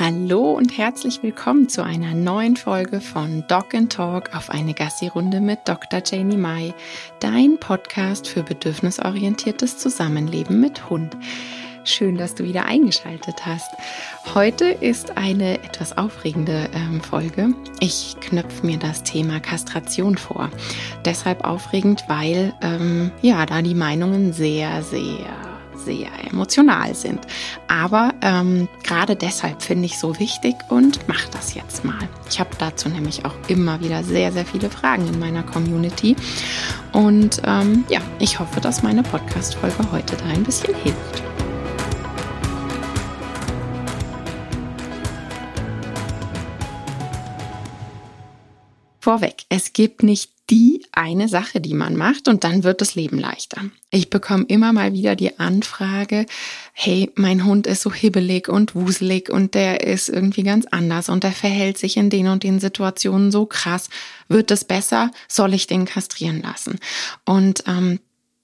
Hallo und herzlich willkommen zu einer neuen Folge von Dog and Talk auf eine Gassi-Runde mit Dr. Janie Mai, dein Podcast für bedürfnisorientiertes Zusammenleben mit Hund. Schön, dass du wieder eingeschaltet hast. Heute ist eine etwas aufregende ähm, Folge. Ich knöpfe mir das Thema Kastration vor. Deshalb aufregend, weil ähm, ja da die Meinungen sehr, sehr sehr emotional sind. Aber ähm, gerade deshalb finde ich so wichtig und mache das jetzt mal. Ich habe dazu nämlich auch immer wieder sehr, sehr viele Fragen in meiner Community. Und ähm, ja, ich hoffe, dass meine Podcast-Folge heute da ein bisschen hilft. Vorweg, es gibt nicht die eine Sache, die man macht und dann wird das Leben leichter. Ich bekomme immer mal wieder die Anfrage, hey, mein Hund ist so hibbelig und wuselig und der ist irgendwie ganz anders und der verhält sich in den und den Situationen so krass. Wird es besser? Soll ich den kastrieren lassen? Und ähm,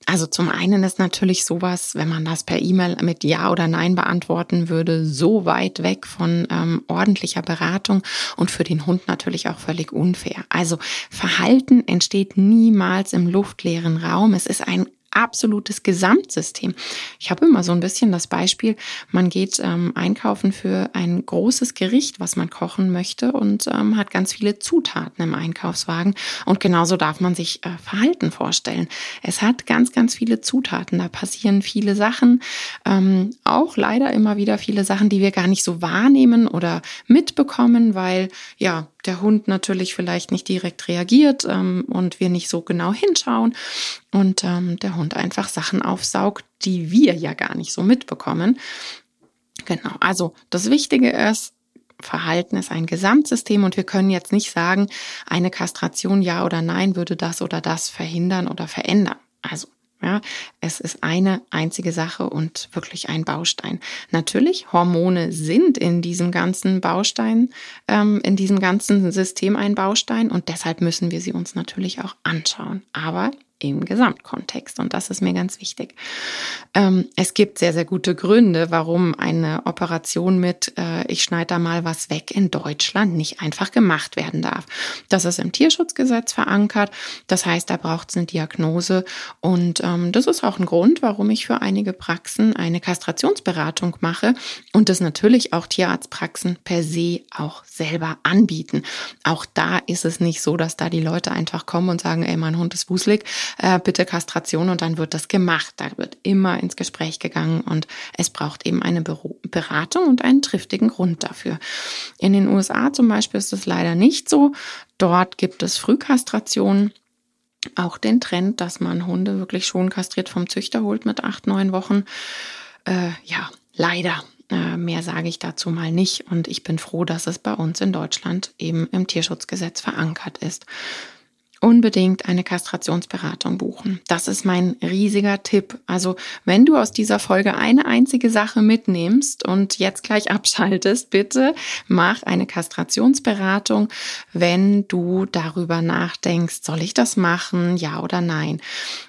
also zum einen ist natürlich sowas, wenn man das per E-Mail mit Ja oder Nein beantworten würde, so weit weg von ähm, ordentlicher Beratung und für den Hund natürlich auch völlig unfair. Also Verhalten entsteht niemals im luftleeren Raum. Es ist ein absolutes Gesamtsystem. Ich habe immer so ein bisschen das Beispiel, man geht ähm, einkaufen für ein großes Gericht, was man kochen möchte und ähm, hat ganz viele Zutaten im Einkaufswagen. Und genauso darf man sich äh, Verhalten vorstellen. Es hat ganz, ganz viele Zutaten. Da passieren viele Sachen, ähm, auch leider immer wieder viele Sachen, die wir gar nicht so wahrnehmen oder mitbekommen, weil ja der Hund natürlich vielleicht nicht direkt reagiert ähm, und wir nicht so genau hinschauen und ähm, der Hund einfach Sachen aufsaugt, die wir ja gar nicht so mitbekommen. Genau, also das Wichtige ist, Verhalten ist ein Gesamtsystem und wir können jetzt nicht sagen, eine Kastration ja oder nein würde das oder das verhindern oder verändern. Also ja, es ist eine einzige Sache und wirklich ein Baustein. Natürlich, Hormone sind in diesem ganzen Baustein, ähm, in diesem ganzen System ein Baustein und deshalb müssen wir sie uns natürlich auch anschauen. Aber im Gesamtkontext. Und das ist mir ganz wichtig. Ähm, es gibt sehr, sehr gute Gründe, warum eine Operation mit, äh, ich schneide da mal was weg in Deutschland nicht einfach gemacht werden darf. Das ist im Tierschutzgesetz verankert. Das heißt, da braucht es eine Diagnose. Und ähm, das ist auch ein Grund, warum ich für einige Praxen eine Kastrationsberatung mache und das natürlich auch Tierarztpraxen per se auch selber anbieten. Auch da ist es nicht so, dass da die Leute einfach kommen und sagen, ey, mein Hund ist wuselig, äh, bitte Kastration und dann wird das gemacht. Da wird immer ins Gespräch gegangen und es braucht eben eine Beratung und einen triftigen Grund dafür. In den USA zum Beispiel ist es leider nicht so. Dort gibt es Frühkastration auch den Trend, dass man Hunde wirklich schon kastriert vom Züchter holt mit acht, neun Wochen. Äh, ja, leider. Äh, mehr sage ich dazu mal nicht. Und ich bin froh, dass es bei uns in Deutschland eben im Tierschutzgesetz verankert ist unbedingt eine Kastrationsberatung buchen. Das ist mein riesiger Tipp. Also wenn du aus dieser Folge eine einzige Sache mitnimmst und jetzt gleich abschaltest, bitte mach eine Kastrationsberatung, wenn du darüber nachdenkst, soll ich das machen, ja oder nein.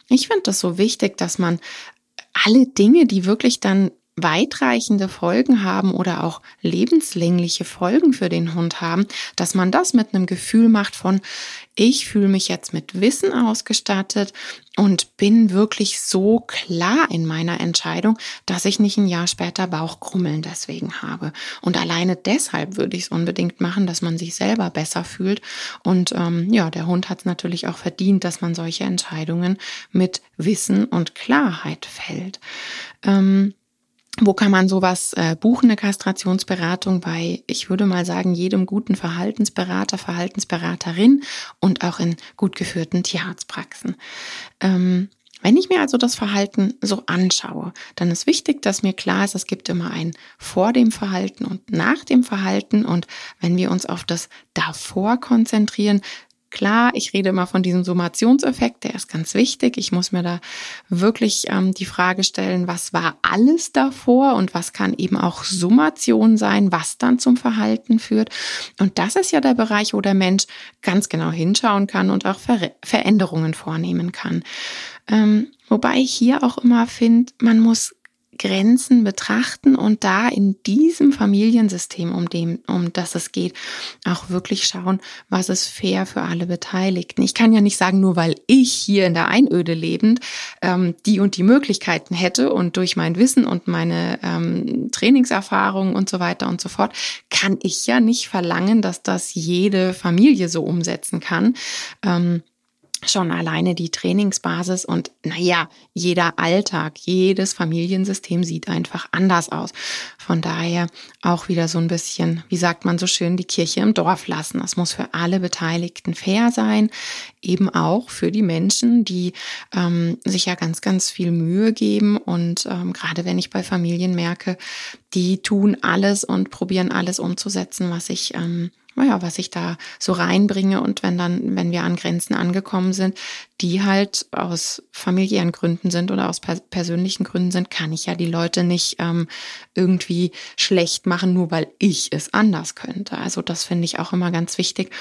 Ich finde das so wichtig, dass man alle Dinge, die wirklich dann weitreichende Folgen haben oder auch lebenslängliche Folgen für den Hund haben, dass man das mit einem Gefühl macht von, ich fühle mich jetzt mit Wissen ausgestattet und bin wirklich so klar in meiner Entscheidung, dass ich nicht ein Jahr später Bauchkrummeln deswegen habe. Und alleine deshalb würde ich es unbedingt machen, dass man sich selber besser fühlt. Und ähm, ja, der Hund hat es natürlich auch verdient, dass man solche Entscheidungen mit Wissen und Klarheit fällt. Ähm, wo kann man sowas äh, buchen, eine Kastrationsberatung? Bei, ich würde mal sagen, jedem guten Verhaltensberater, Verhaltensberaterin und auch in gut geführten Tierarztpraxen. Ähm, wenn ich mir also das Verhalten so anschaue, dann ist wichtig, dass mir klar ist, es gibt immer ein vor dem Verhalten und nach dem Verhalten. Und wenn wir uns auf das davor konzentrieren, Klar, ich rede immer von diesem Summationseffekt, der ist ganz wichtig. Ich muss mir da wirklich ähm, die Frage stellen, was war alles davor und was kann eben auch Summation sein, was dann zum Verhalten führt. Und das ist ja der Bereich, wo der Mensch ganz genau hinschauen kann und auch Ver Veränderungen vornehmen kann. Ähm, wobei ich hier auch immer finde, man muss Grenzen betrachten und da in diesem Familiensystem, um dem, um das es geht, auch wirklich schauen, was ist fair für alle Beteiligten. Ich kann ja nicht sagen, nur weil ich hier in der Einöde lebend ähm, die und die Möglichkeiten hätte und durch mein Wissen und meine ähm, Trainingserfahrung und so weiter und so fort, kann ich ja nicht verlangen, dass das jede Familie so umsetzen kann. Ähm, schon alleine die Trainingsbasis und naja, jeder Alltag, jedes Familiensystem sieht einfach anders aus. Von daher auch wieder so ein bisschen, wie sagt man so schön, die Kirche im Dorf lassen. Das muss für alle Beteiligten fair sein, eben auch für die Menschen, die ähm, sich ja ganz, ganz viel Mühe geben. Und ähm, gerade wenn ich bei Familien merke, die tun alles und probieren alles umzusetzen, was ich ähm, naja, was ich da so reinbringe und wenn dann, wenn wir an Grenzen angekommen sind, die halt aus familiären Gründen sind oder aus persönlichen Gründen sind, kann ich ja die Leute nicht ähm, irgendwie schlecht machen, nur weil ich es anders könnte. Also das finde ich auch immer ganz wichtig,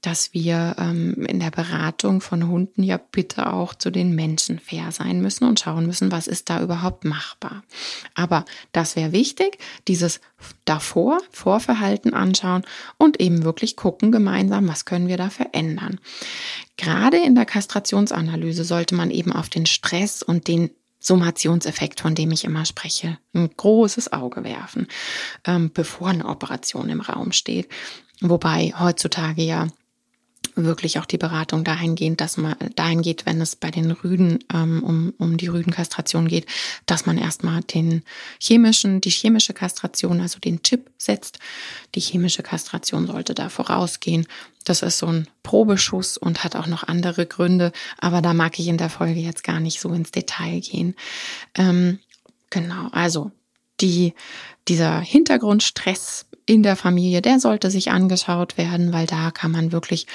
dass wir ähm, in der Beratung von Hunden ja bitte auch zu den Menschen fair sein müssen und schauen müssen, was ist da überhaupt machbar. Aber das wäre wichtig, dieses davor, Vorverhalten anschauen und eben wirklich gucken gemeinsam, was können wir da verändern. Gerade in der Kastrationsanalyse sollte man eben auf den Stress und den Summationseffekt, von dem ich immer spreche, ein großes Auge werfen, ähm, bevor eine Operation im Raum steht. Wobei heutzutage ja wirklich auch die Beratung dahingehend, dass man dahin wenn es bei den Rüden ähm, um, um die Rüdenkastration geht, dass man erstmal den chemischen, die chemische Kastration, also den Chip setzt. Die chemische Kastration sollte da vorausgehen. Das ist so ein Probeschuss und hat auch noch andere Gründe, aber da mag ich in der Folge jetzt gar nicht so ins Detail gehen. Ähm, genau, also die, dieser Hintergrundstress in der Familie, der sollte sich angeschaut werden, weil da kann man wirklich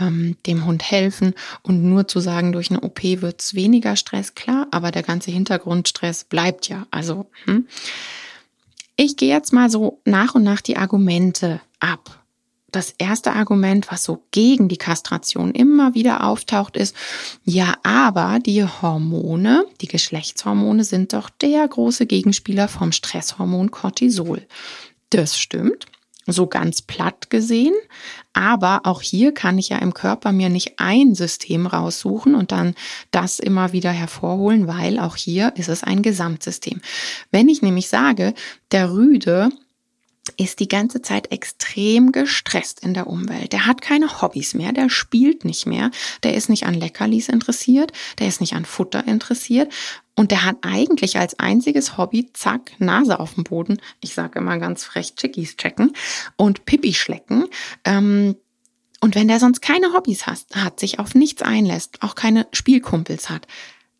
ähm, dem Hund helfen. Und nur zu sagen, durch eine OP wird's weniger Stress, klar, aber der ganze Hintergrundstress bleibt ja. Also, hm. ich gehe jetzt mal so nach und nach die Argumente ab. Das erste Argument, was so gegen die Kastration immer wieder auftaucht, ist, ja, aber die Hormone, die Geschlechtshormone sind doch der große Gegenspieler vom Stresshormon Cortisol. Das stimmt, so ganz platt gesehen. Aber auch hier kann ich ja im Körper mir nicht ein System raussuchen und dann das immer wieder hervorholen, weil auch hier ist es ein Gesamtsystem. Wenn ich nämlich sage, der Rüde ist die ganze Zeit extrem gestresst in der Umwelt. Der hat keine Hobbys mehr, der spielt nicht mehr, der ist nicht an Leckerlis interessiert, der ist nicht an Futter interessiert und der hat eigentlich als einziges Hobby, zack, Nase auf dem Boden, ich sage immer ganz frech, Chickies checken und Pipi schlecken. Ähm, und wenn der sonst keine Hobbys hat, hat, sich auf nichts einlässt, auch keine Spielkumpels hat,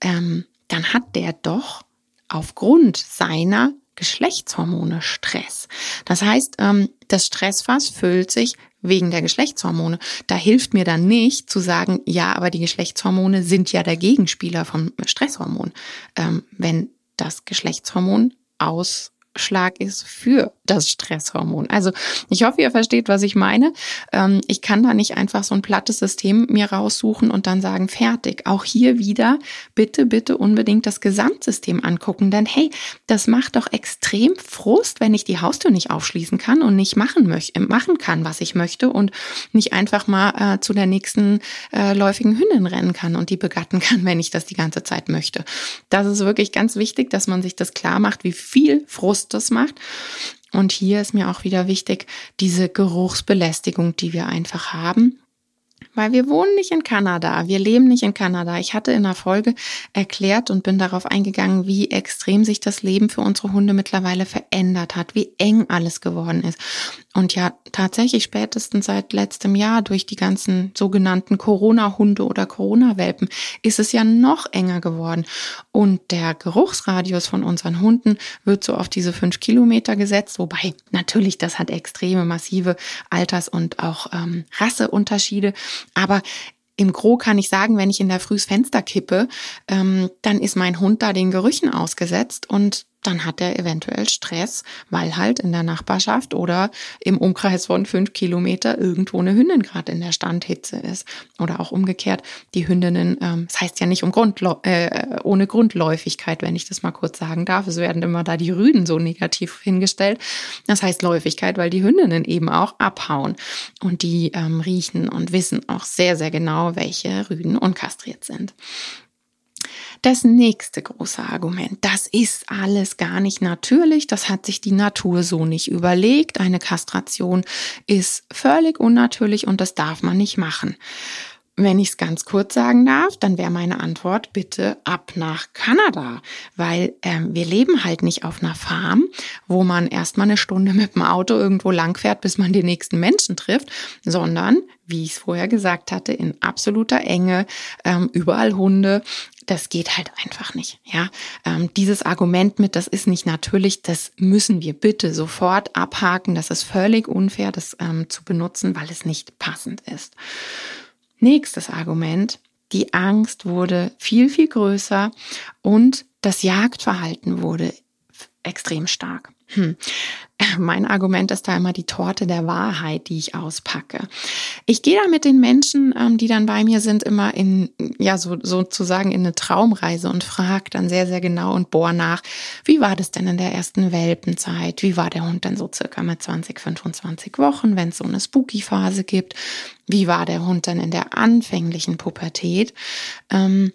ähm, dann hat der doch aufgrund seiner Geschlechtshormone Stress. Das heißt, ähm, das Stressfass füllt sich wegen der Geschlechtshormone. Da hilft mir dann nicht zu sagen, ja, aber die Geschlechtshormone sind ja der Gegenspieler vom Stresshormon. Ähm, wenn das Geschlechtshormon aus Schlag ist für das Stresshormon. Also ich hoffe, ihr versteht, was ich meine. Ähm, ich kann da nicht einfach so ein plattes System mir raussuchen und dann sagen, fertig. Auch hier wieder bitte, bitte unbedingt das Gesamtsystem angucken. Denn hey, das macht doch extrem Frust, wenn ich die Haustür nicht aufschließen kann und nicht machen möchte, machen kann, was ich möchte und nicht einfach mal äh, zu der nächsten äh, läufigen Hündin rennen kann und die begatten kann, wenn ich das die ganze Zeit möchte. Das ist wirklich ganz wichtig, dass man sich das klar macht, wie viel Frust das macht. Und hier ist mir auch wieder wichtig, diese Geruchsbelästigung, die wir einfach haben, weil wir wohnen nicht in Kanada, wir leben nicht in Kanada. Ich hatte in der Folge erklärt und bin darauf eingegangen, wie extrem sich das Leben für unsere Hunde mittlerweile verändert hat, wie eng alles geworden ist. Und ja, tatsächlich spätestens seit letztem Jahr durch die ganzen sogenannten Corona-Hunde oder Corona-Welpen ist es ja noch enger geworden. Und der Geruchsradius von unseren Hunden wird so auf diese fünf Kilometer gesetzt, wobei natürlich das hat extreme, massive Alters- und auch ähm, Rasseunterschiede. Aber im Gro kann ich sagen, wenn ich in der Frühs Fenster kippe, ähm, dann ist mein Hund da den Gerüchen ausgesetzt und dann hat er eventuell Stress, weil halt in der Nachbarschaft oder im Umkreis von fünf Kilometer irgendwo eine Hündin gerade in der Standhitze ist. Oder auch umgekehrt, die Hündinnen, ähm, das heißt ja nicht um Grund, äh, ohne Grundläufigkeit, wenn ich das mal kurz sagen darf. Es werden immer da die Rüden so negativ hingestellt. Das heißt Läufigkeit, weil die Hündinnen eben auch abhauen. Und die ähm, riechen und wissen auch sehr, sehr genau, welche Rüden unkastriert sind. Das nächste große Argument, das ist alles gar nicht natürlich, das hat sich die Natur so nicht überlegt. Eine Kastration ist völlig unnatürlich und das darf man nicht machen. Wenn ich es ganz kurz sagen darf, dann wäre meine Antwort bitte ab nach Kanada, weil ähm, wir leben halt nicht auf einer Farm, wo man erstmal eine Stunde mit dem Auto irgendwo langfährt, bis man den nächsten Menschen trifft, sondern, wie ich es vorher gesagt hatte, in absoluter Enge, ähm, überall Hunde. Das geht halt einfach nicht. Ja, ähm, dieses Argument mit, das ist nicht natürlich, das müssen wir bitte sofort abhaken. Das ist völlig unfair, das ähm, zu benutzen, weil es nicht passend ist. Nächstes Argument. Die Angst wurde viel, viel größer und das Jagdverhalten wurde extrem stark. Hm. Mein Argument ist da immer die Torte der Wahrheit, die ich auspacke. Ich gehe da mit den Menschen, ähm, die dann bei mir sind, immer in, ja, so, sozusagen in eine Traumreise und frage dann sehr, sehr genau und bohr nach, wie war das denn in der ersten Welpenzeit? Wie war der Hund denn so circa mit 20, 25 Wochen, wenn es so eine Spooky-Phase gibt? Wie war der Hund denn in der anfänglichen Pubertät? Ähm,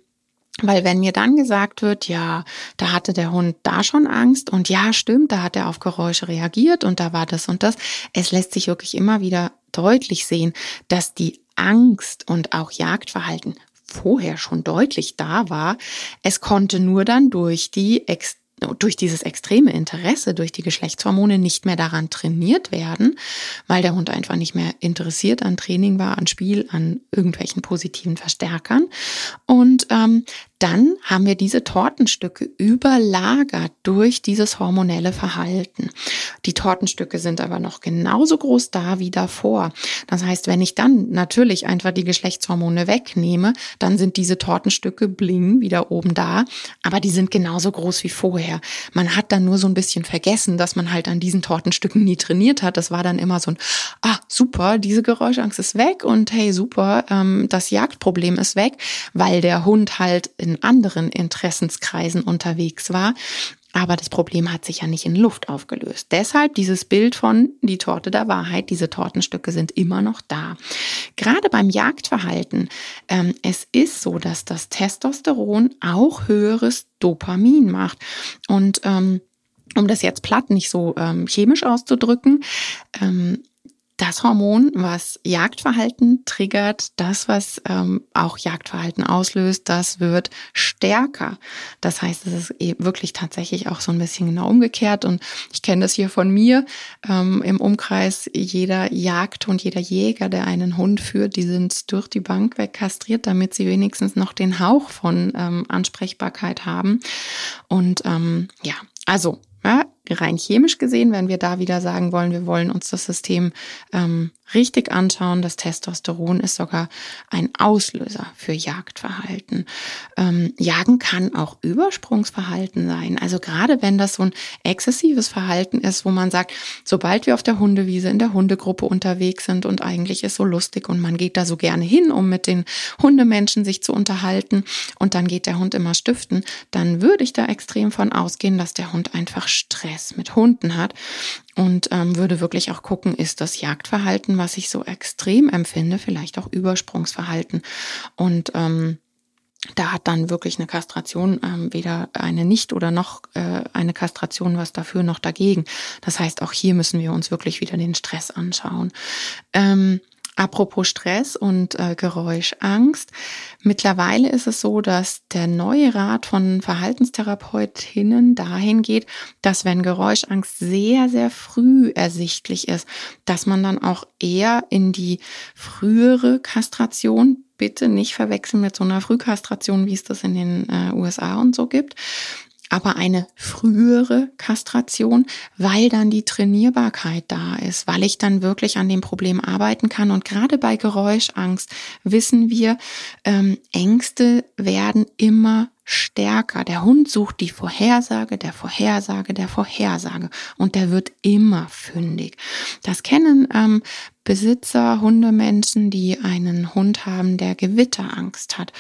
weil wenn mir dann gesagt wird, ja, da hatte der Hund da schon Angst und ja, stimmt, da hat er auf Geräusche reagiert und da war das und das, es lässt sich wirklich immer wieder deutlich sehen, dass die Angst und auch Jagdverhalten vorher schon deutlich da war. Es konnte nur dann durch die Ex durch dieses extreme Interesse durch die Geschlechtshormone nicht mehr daran trainiert werden, weil der Hund einfach nicht mehr interessiert an Training war, an Spiel, an irgendwelchen positiven Verstärkern. Und ähm, dann haben wir diese Tortenstücke überlagert durch dieses hormonelle Verhalten. Die Tortenstücke sind aber noch genauso groß da wie davor. Das heißt, wenn ich dann natürlich einfach die Geschlechtshormone wegnehme, dann sind diese Tortenstücke bling wieder oben da, aber die sind genauso groß wie vorher. Man hat dann nur so ein bisschen vergessen, dass man halt an diesen Tortenstücken nie trainiert hat. Das war dann immer so ein, ah, super, diese Geräuschangst ist weg und hey, super, ähm, das Jagdproblem ist weg, weil der Hund halt in anderen Interessenskreisen unterwegs war. Aber das Problem hat sich ja nicht in Luft aufgelöst. Deshalb dieses Bild von die Torte der Wahrheit, diese Tortenstücke sind immer noch da. Gerade beim Jagdverhalten, ähm, es ist so, dass das Testosteron auch höheres Dopamin macht. Und ähm, um das jetzt platt nicht so ähm, chemisch auszudrücken, ähm, das Hormon, was Jagdverhalten triggert, das, was ähm, auch Jagdverhalten auslöst, das wird stärker. Das heißt, es ist eh wirklich tatsächlich auch so ein bisschen genau umgekehrt. Und ich kenne das hier von mir ähm, im Umkreis. Jeder Jagd und jeder Jäger, der einen Hund führt, die sind durch die Bank weg kastriert, damit sie wenigstens noch den Hauch von ähm, Ansprechbarkeit haben. Und ähm, ja, also ja, rein chemisch gesehen, wenn wir da wieder sagen wollen, wir wollen uns das System ähm, richtig anschauen, das Testosteron ist sogar ein Auslöser für Jagdverhalten. Ähm, Jagen kann auch Übersprungsverhalten sein. Also gerade wenn das so ein exzessives Verhalten ist, wo man sagt, sobald wir auf der Hundewiese in der Hundegruppe unterwegs sind und eigentlich ist so lustig und man geht da so gerne hin, um mit den Hundemenschen sich zu unterhalten und dann geht der Hund immer stiften, dann würde ich da extrem von ausgehen, dass der Hund einfach Stress mit Hunden hat und ähm, würde wirklich auch gucken, ist das Jagdverhalten, was ich so extrem empfinde, vielleicht auch Übersprungsverhalten. Und ähm, da hat dann wirklich eine Kastration ähm, weder eine nicht oder noch äh, eine Kastration was dafür noch dagegen. Das heißt, auch hier müssen wir uns wirklich wieder den Stress anschauen. Ähm, Apropos Stress und äh, Geräuschangst. Mittlerweile ist es so, dass der neue Rat von Verhaltenstherapeutinnen dahin geht, dass wenn Geräuschangst sehr, sehr früh ersichtlich ist, dass man dann auch eher in die frühere Kastration bitte nicht verwechseln mit so einer Frühkastration, wie es das in den äh, USA und so gibt, aber eine frühere Kastration, weil dann die Trainierbarkeit da ist, weil ich dann wirklich an dem Problem arbeiten kann. Und gerade bei Geräuschangst wissen wir, ähm, Ängste werden immer stärker. Der Hund sucht die Vorhersage, der Vorhersage, der Vorhersage und der wird immer fündig. Das kennen ähm, Besitzer, Hundemenschen, die einen Hund haben, der Gewitterangst hat.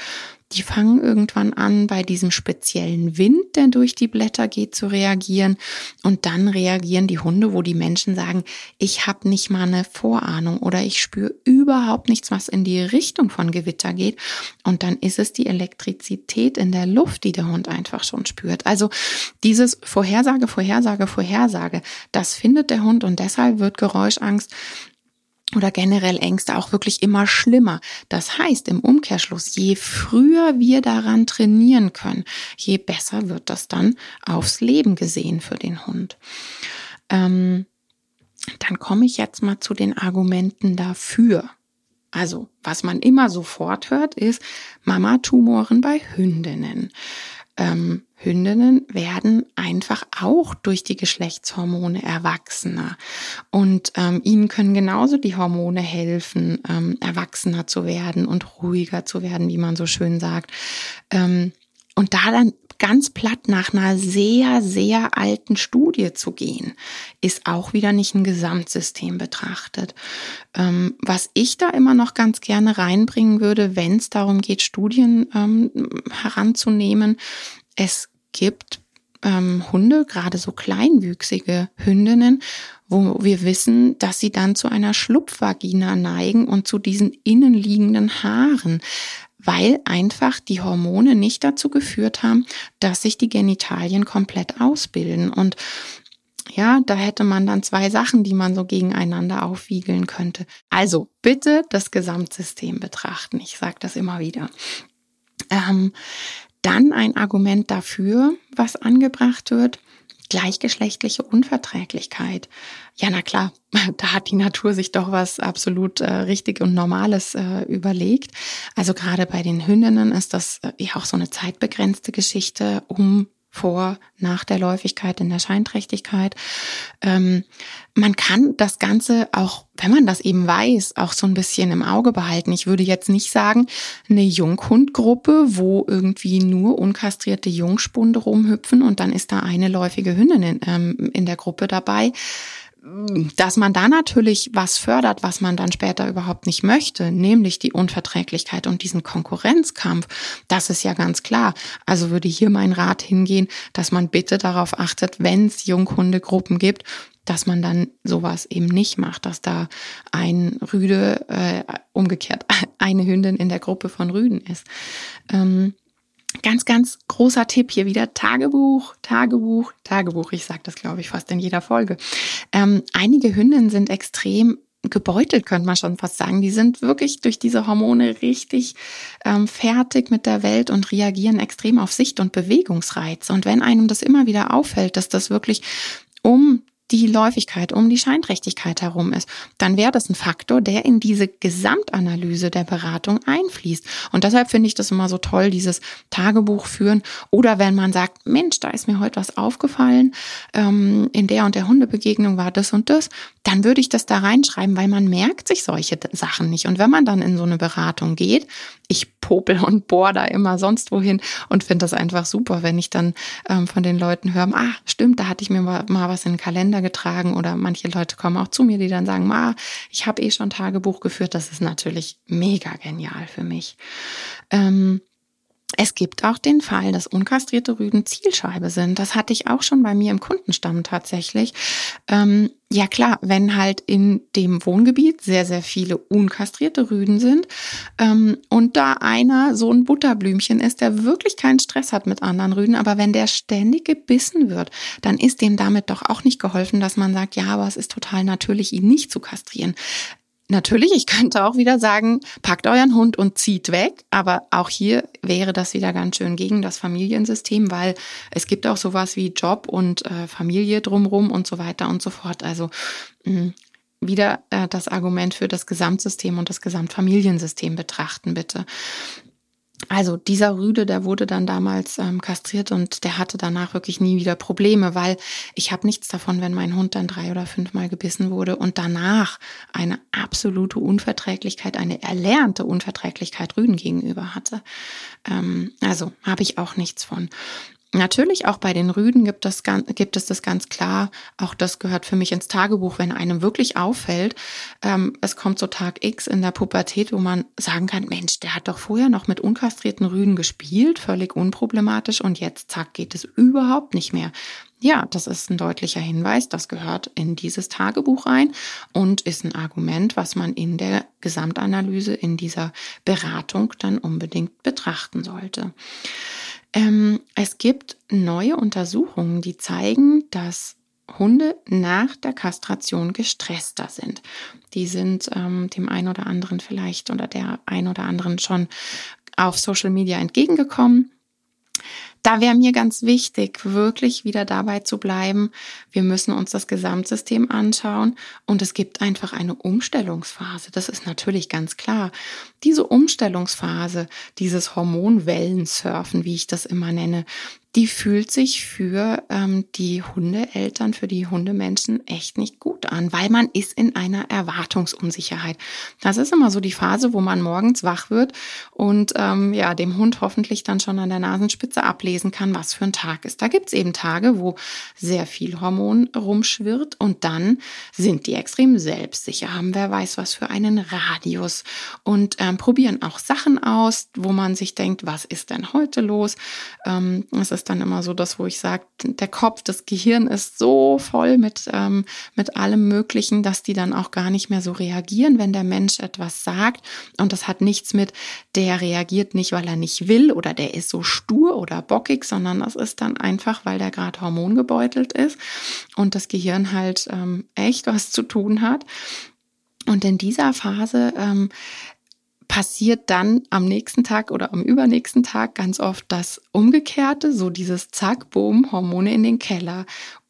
Die fangen irgendwann an, bei diesem speziellen Wind, der durch die Blätter geht, zu reagieren. Und dann reagieren die Hunde, wo die Menschen sagen, ich habe nicht mal eine Vorahnung oder ich spüre überhaupt nichts, was in die Richtung von Gewitter geht. Und dann ist es die Elektrizität in der die der Hund einfach schon spürt. Also dieses Vorhersage, Vorhersage, Vorhersage, das findet der Hund und deshalb wird Geräuschangst oder generell Ängste auch wirklich immer schlimmer. Das heißt im Umkehrschluss, je früher wir daran trainieren können, je besser wird das dann aufs Leben gesehen für den Hund. Ähm, dann komme ich jetzt mal zu den Argumenten dafür. Also, was man immer sofort hört, ist Mama-Tumoren bei Hündinnen ähm, Hündinnen werden einfach auch durch die Geschlechtshormone erwachsener. Und ähm, ihnen können genauso die Hormone helfen, ähm, erwachsener zu werden und ruhiger zu werden, wie man so schön sagt. Ähm, und da dann ganz platt nach einer sehr, sehr alten Studie zu gehen, ist auch wieder nicht ein Gesamtsystem betrachtet. Ähm, was ich da immer noch ganz gerne reinbringen würde, wenn es darum geht, Studien ähm, heranzunehmen, es gibt ähm, Hunde, gerade so kleinwüchsige Hündinnen, wo wir wissen, dass sie dann zu einer Schlupfvagina neigen und zu diesen innenliegenden Haaren weil einfach die Hormone nicht dazu geführt haben, dass sich die Genitalien komplett ausbilden. Und ja, da hätte man dann zwei Sachen, die man so gegeneinander aufwiegeln könnte. Also bitte das Gesamtsystem betrachten. Ich sage das immer wieder. Ähm, dann ein Argument dafür, was angebracht wird, gleichgeschlechtliche Unverträglichkeit. Ja, na klar, da hat die Natur sich doch was absolut äh, richtig und Normales äh, überlegt. Also gerade bei den Hündinnen ist das äh, ja auch so eine zeitbegrenzte Geschichte, um vor, nach der Läufigkeit, in der Scheinträchtigkeit. Ähm, man kann das Ganze auch, wenn man das eben weiß, auch so ein bisschen im Auge behalten. Ich würde jetzt nicht sagen, eine Junghundgruppe, wo irgendwie nur unkastrierte Jungspunde rumhüpfen und dann ist da eine läufige Hündin in, ähm, in der Gruppe dabei dass man da natürlich was fördert, was man dann später überhaupt nicht möchte, nämlich die Unverträglichkeit und diesen Konkurrenzkampf, das ist ja ganz klar. Also würde hier mein Rat hingehen, dass man bitte darauf achtet, wenn es Junghundegruppen gibt, dass man dann sowas eben nicht macht, dass da ein Rüde, äh, umgekehrt, eine Hündin in der Gruppe von Rüden ist. Ähm, Ganz, ganz großer Tipp hier wieder Tagebuch, Tagebuch, Tagebuch. Ich sage das, glaube ich, fast in jeder Folge. Ähm, einige Hündinnen sind extrem gebeutelt, könnte man schon fast sagen. Die sind wirklich durch diese Hormone richtig ähm, fertig mit der Welt und reagieren extrem auf Sicht- und Bewegungsreize. Und wenn einem das immer wieder auffällt, dass das wirklich um die Läufigkeit um die Scheinträchtigkeit herum ist, dann wäre das ein Faktor, der in diese Gesamtanalyse der Beratung einfließt. Und deshalb finde ich das immer so toll, dieses Tagebuch führen. Oder wenn man sagt, Mensch, da ist mir heute was aufgefallen, ähm, in der und der Hundebegegnung war das und das, dann würde ich das da reinschreiben, weil man merkt sich solche Sachen nicht. Und wenn man dann in so eine Beratung geht, ich popel und bohr da immer sonst wohin und finde das einfach super, wenn ich dann ähm, von den Leuten höre, ah, stimmt, da hatte ich mir mal, mal was in den Kalender getragen oder manche Leute kommen auch zu mir, die dann sagen, ma, ich habe eh schon Tagebuch geführt. Das ist natürlich mega genial für mich. Ähm, es gibt auch den Fall, dass unkastrierte Rüden Zielscheibe sind. Das hatte ich auch schon bei mir im Kundenstamm tatsächlich. Ähm, ja klar, wenn halt in dem Wohngebiet sehr, sehr viele unkastrierte Rüden sind ähm, und da einer so ein Butterblümchen ist, der wirklich keinen Stress hat mit anderen Rüden, aber wenn der ständig gebissen wird, dann ist dem damit doch auch nicht geholfen, dass man sagt, ja, aber es ist total natürlich, ihn nicht zu kastrieren. Natürlich, ich könnte auch wieder sagen, packt euren Hund und zieht weg, aber auch hier wäre das wieder ganz schön gegen das Familiensystem, weil es gibt auch sowas wie Job und äh, Familie drumrum und so weiter und so fort. Also mh, mm, wieder äh, das Argument für das Gesamtsystem und das Gesamtfamiliensystem betrachten, bitte. Also dieser Rüde, der wurde dann damals ähm, kastriert und der hatte danach wirklich nie wieder Probleme, weil ich habe nichts davon, wenn mein Hund dann drei oder fünfmal gebissen wurde und danach eine absolute Unverträglichkeit, eine erlernte Unverträglichkeit Rüden gegenüber hatte. Ähm, also habe ich auch nichts von. Natürlich auch bei den Rüden gibt es, gibt es das ganz klar. Auch das gehört für mich ins Tagebuch, wenn einem wirklich auffällt, ähm, es kommt so Tag X in der Pubertät, wo man sagen kann, Mensch, der hat doch vorher noch mit unkastrierten Rüden gespielt, völlig unproblematisch und jetzt zack geht es überhaupt nicht mehr. Ja, das ist ein deutlicher Hinweis, das gehört in dieses Tagebuch rein und ist ein Argument, was man in der Gesamtanalyse, in dieser Beratung dann unbedingt betrachten sollte. Ähm, es gibt neue Untersuchungen, die zeigen, dass Hunde nach der Kastration gestresster sind. Die sind ähm, dem einen oder anderen vielleicht oder der ein oder anderen schon auf Social Media entgegengekommen. Da wäre mir ganz wichtig, wirklich wieder dabei zu bleiben. Wir müssen uns das Gesamtsystem anschauen und es gibt einfach eine Umstellungsphase. Das ist natürlich ganz klar. Diese Umstellungsphase, dieses Hormonwellensurfen, wie ich das immer nenne, die fühlt sich für ähm, die Hundeeltern, für die Hundemenschen echt nicht gut an, weil man ist in einer Erwartungsunsicherheit. Das ist immer so die Phase, wo man morgens wach wird und ähm, ja, dem Hund hoffentlich dann schon an der Nasenspitze ablesen kann, was für ein Tag ist. Da gibt's eben Tage, wo sehr viel Hormon rumschwirrt und dann sind die extrem selbstsicher, haben wer weiß was für einen Radius und ähm, probieren auch Sachen aus, wo man sich denkt, was ist denn heute los? Ähm, es ist dann immer so das, wo ich sage, der Kopf, das Gehirn ist so voll mit, ähm, mit allem Möglichen, dass die dann auch gar nicht mehr so reagieren, wenn der Mensch etwas sagt. Und das hat nichts mit, der reagiert nicht, weil er nicht will oder der ist so stur oder bockig, sondern das ist dann einfach, weil der gerade hormongebeutelt ist und das Gehirn halt ähm, echt was zu tun hat. Und in dieser Phase ähm, passiert dann am nächsten Tag oder am übernächsten Tag ganz oft das Umgekehrte, so dieses Zack, Boom, Hormone in den Keller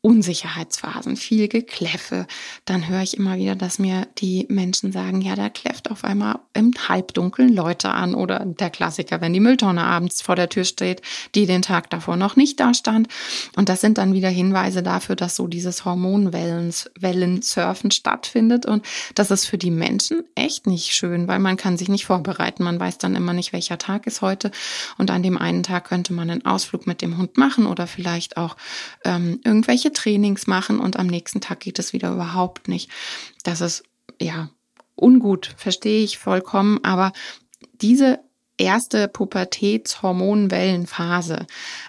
Unsicherheitsphasen, viel Gekläffe. Dann höre ich immer wieder, dass mir die Menschen sagen, ja, da kläfft auf einmal im Halbdunkeln Leute an oder der Klassiker, wenn die Mülltonne abends vor der Tür steht, die den Tag davor noch nicht da stand. Und das sind dann wieder Hinweise dafür, dass so dieses Hormonwellensurfen stattfindet. Und das ist für die Menschen echt nicht schön, weil man kann sich nicht vorbereiten. Man weiß dann immer nicht, welcher Tag ist heute. Und an dem einen Tag könnte man einen Ausflug mit dem Hund machen oder vielleicht auch ähm, irgendwelche Trainings machen und am nächsten Tag geht es wieder überhaupt nicht. Das ist ja ungut, verstehe ich vollkommen, aber diese erste Pubertätshormonwellenphase,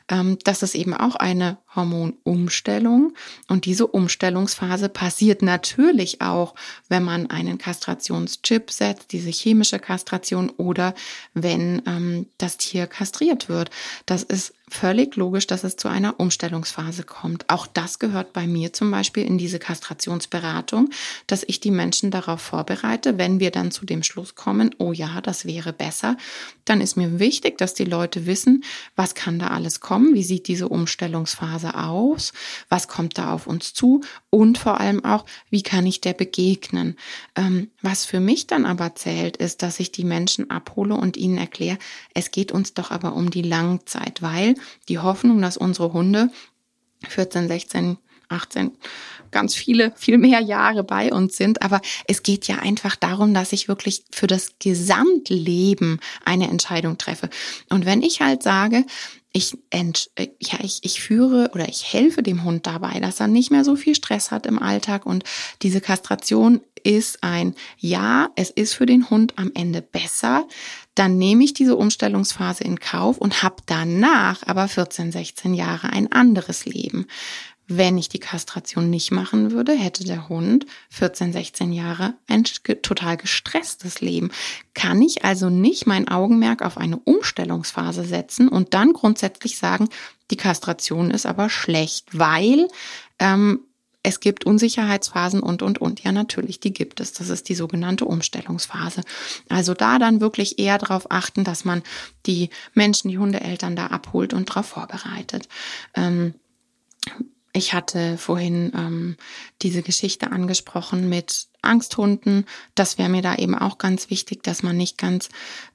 ähm, das ist eben auch eine Hormonumstellung. Und diese Umstellungsphase passiert natürlich auch, wenn man einen Kastrationschip setzt, diese chemische Kastration oder wenn ähm, das Tier kastriert wird. Das ist völlig logisch, dass es zu einer Umstellungsphase kommt. Auch das gehört bei mir zum Beispiel in diese Kastrationsberatung, dass ich die Menschen darauf vorbereite, wenn wir dann zu dem Schluss kommen, oh ja, das wäre besser, dann ist mir wichtig, dass die Leute wissen, was kann da alles kommen, wie sieht diese Umstellungsphase Phase aus? Was kommt da auf uns zu? Und vor allem auch, wie kann ich der begegnen? Ähm, was für mich dann aber zählt, ist, dass ich die Menschen abhole und ihnen erkläre, es geht uns doch aber um die Langzeit, weil die Hoffnung, dass unsere Hunde 14, 16, 18, ganz viele, viel mehr Jahre bei uns sind. Aber es geht ja einfach darum, dass ich wirklich für das Gesamtleben eine Entscheidung treffe. Und wenn ich halt sage, ich, ent, ja, ich, ich führe oder ich helfe dem Hund dabei, dass er nicht mehr so viel Stress hat im Alltag und diese Kastration ist ein Ja, es ist für den Hund am Ende besser, dann nehme ich diese Umstellungsphase in Kauf und habe danach aber 14, 16 Jahre ein anderes Leben. Wenn ich die Kastration nicht machen würde, hätte der Hund 14, 16 Jahre ein total gestresstes Leben. Kann ich also nicht mein Augenmerk auf eine Umstellungsphase setzen und dann grundsätzlich sagen, die Kastration ist aber schlecht, weil ähm, es gibt Unsicherheitsphasen und, und, und. Ja, natürlich, die gibt es. Das ist die sogenannte Umstellungsphase. Also da dann wirklich eher darauf achten, dass man die Menschen, die Hundeeltern da abholt und darauf vorbereitet. Ähm, ich hatte vorhin ähm, diese Geschichte angesprochen mit Angsthunden. Das wäre mir da eben auch ganz wichtig, dass man nicht ganz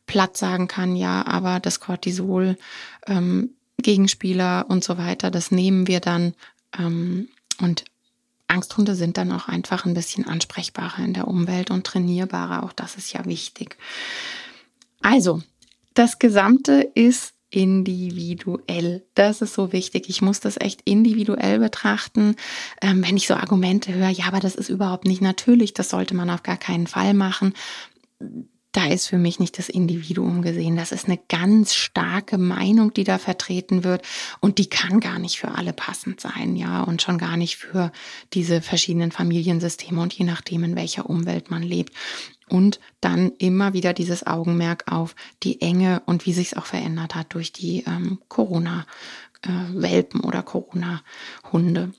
platt sagen kann, ja, aber das Cortisol, ähm, Gegenspieler und so weiter, das nehmen wir dann. Ähm, und Angsthunde sind dann auch einfach ein bisschen ansprechbarer in der Umwelt und trainierbarer. Auch das ist ja wichtig. Also, das Gesamte ist individuell. Das ist so wichtig. Ich muss das echt individuell betrachten. Ähm, wenn ich so Argumente höre, ja, aber das ist überhaupt nicht natürlich, das sollte man auf gar keinen Fall machen. Da ist für mich nicht das Individuum gesehen. Das ist eine ganz starke Meinung, die da vertreten wird. Und die kann gar nicht für alle passend sein, ja. Und schon gar nicht für diese verschiedenen Familiensysteme und je nachdem, in welcher Umwelt man lebt und dann immer wieder dieses Augenmerk auf die Enge und wie sich es auch verändert hat durch die ähm, Corona-Welpen äh, oder Corona-Hunde.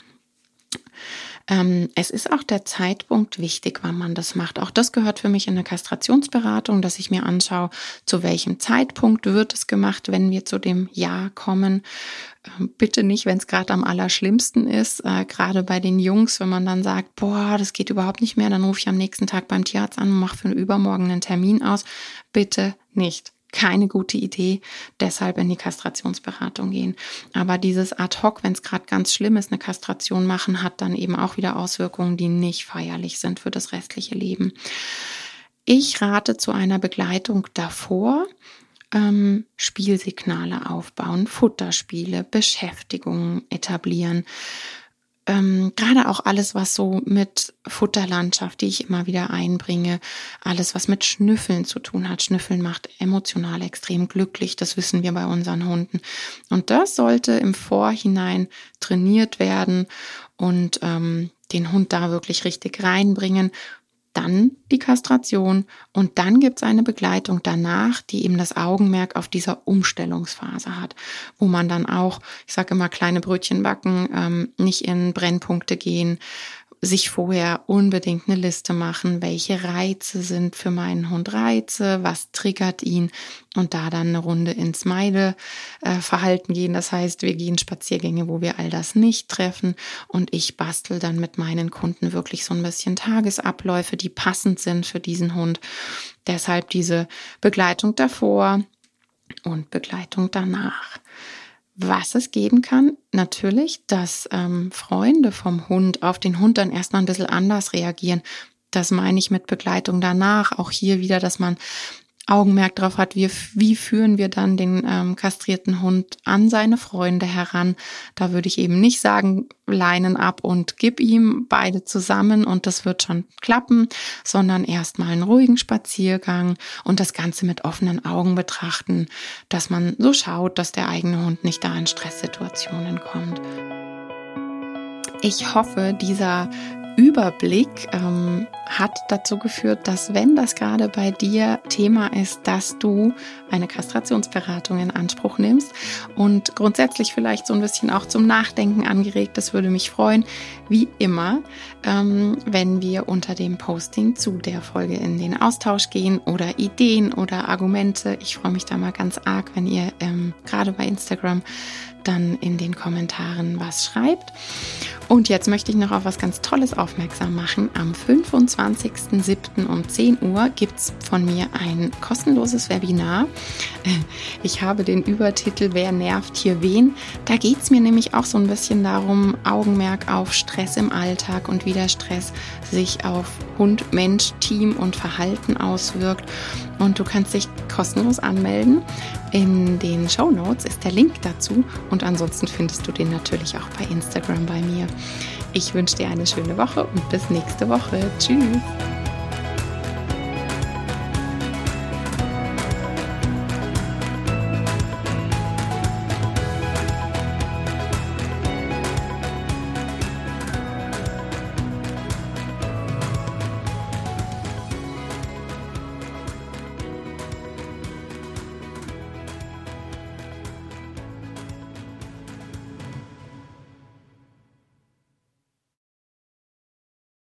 Ähm, es ist auch der Zeitpunkt wichtig, wann man das macht. Auch das gehört für mich in eine Kastrationsberatung, dass ich mir anschaue, zu welchem Zeitpunkt wird es gemacht, wenn wir zu dem Ja kommen. Ähm, bitte nicht, wenn es gerade am allerschlimmsten ist, äh, gerade bei den Jungs, wenn man dann sagt, boah, das geht überhaupt nicht mehr, dann rufe ich am nächsten Tag beim Tierarzt an und mache für übermorgen einen Termin aus. Bitte nicht keine gute Idee, deshalb in die Kastrationsberatung gehen. Aber dieses ad hoc, wenn es gerade ganz schlimm ist, eine Kastration machen, hat dann eben auch wieder Auswirkungen, die nicht feierlich sind für das restliche Leben. Ich rate zu einer Begleitung davor, ähm, Spielsignale aufbauen, Futterspiele, Beschäftigungen etablieren ähm, gerade auch alles, was so mit Futterlandschaft, die ich immer wieder einbringe, alles, was mit Schnüffeln zu tun hat. Schnüffeln macht emotional extrem glücklich, das wissen wir bei unseren Hunden. Und das sollte im Vorhinein trainiert werden und ähm, den Hund da wirklich richtig reinbringen dann die Kastration und dann gibt es eine Begleitung danach, die eben das Augenmerk auf dieser Umstellungsphase hat, wo man dann auch, ich sage immer, kleine Brötchen backen, ähm, nicht in Brennpunkte gehen, sich vorher unbedingt eine Liste machen, welche Reize sind für meinen Hund Reize, was triggert ihn und da dann eine Runde ins Meideverhalten äh, gehen. Das heißt, wir gehen Spaziergänge, wo wir all das nicht treffen und ich bastel dann mit meinen Kunden wirklich so ein bisschen Tagesabläufe, die passend sind für diesen Hund. Deshalb diese Begleitung davor und Begleitung danach. Was es geben kann, natürlich, dass ähm, Freunde vom Hund auf den Hund dann erstmal ein bisschen anders reagieren. Das meine ich mit Begleitung danach. Auch hier wieder, dass man Augenmerk darauf hat, wie, wie führen wir dann den ähm, kastrierten Hund an seine Freunde heran. Da würde ich eben nicht sagen, Leinen ab und gib ihm beide zusammen und das wird schon klappen, sondern erstmal einen ruhigen Spaziergang und das Ganze mit offenen Augen betrachten, dass man so schaut, dass der eigene Hund nicht da in Stresssituationen kommt. Ich hoffe, dieser Überblick ähm, hat dazu geführt, dass wenn das gerade bei dir Thema ist, dass du eine Kastrationsberatung in Anspruch nimmst und grundsätzlich vielleicht so ein bisschen auch zum Nachdenken angeregt, das würde mich freuen. Wie immer, ähm, wenn wir unter dem Posting zu der Folge in den Austausch gehen oder Ideen oder Argumente. Ich freue mich da mal ganz arg, wenn ihr ähm, gerade bei Instagram dann in den Kommentaren was schreibt. Und jetzt möchte ich noch auf was ganz Tolles aufmerksam machen. Am 25.07. um 10 Uhr gibt es von mir ein kostenloses Webinar. Ich habe den Übertitel Wer nervt hier wen? Da geht es mir nämlich auch so ein bisschen darum, Augenmerk auf Stress im Alltag und wie der Stress sich auf Hund, Mensch, Team und Verhalten auswirkt. Und du kannst dich kostenlos anmelden. In den Show Notes ist der Link dazu und ansonsten findest du den natürlich auch bei Instagram bei mir. Ich wünsche dir eine schöne Woche und bis nächste Woche. Tschüss.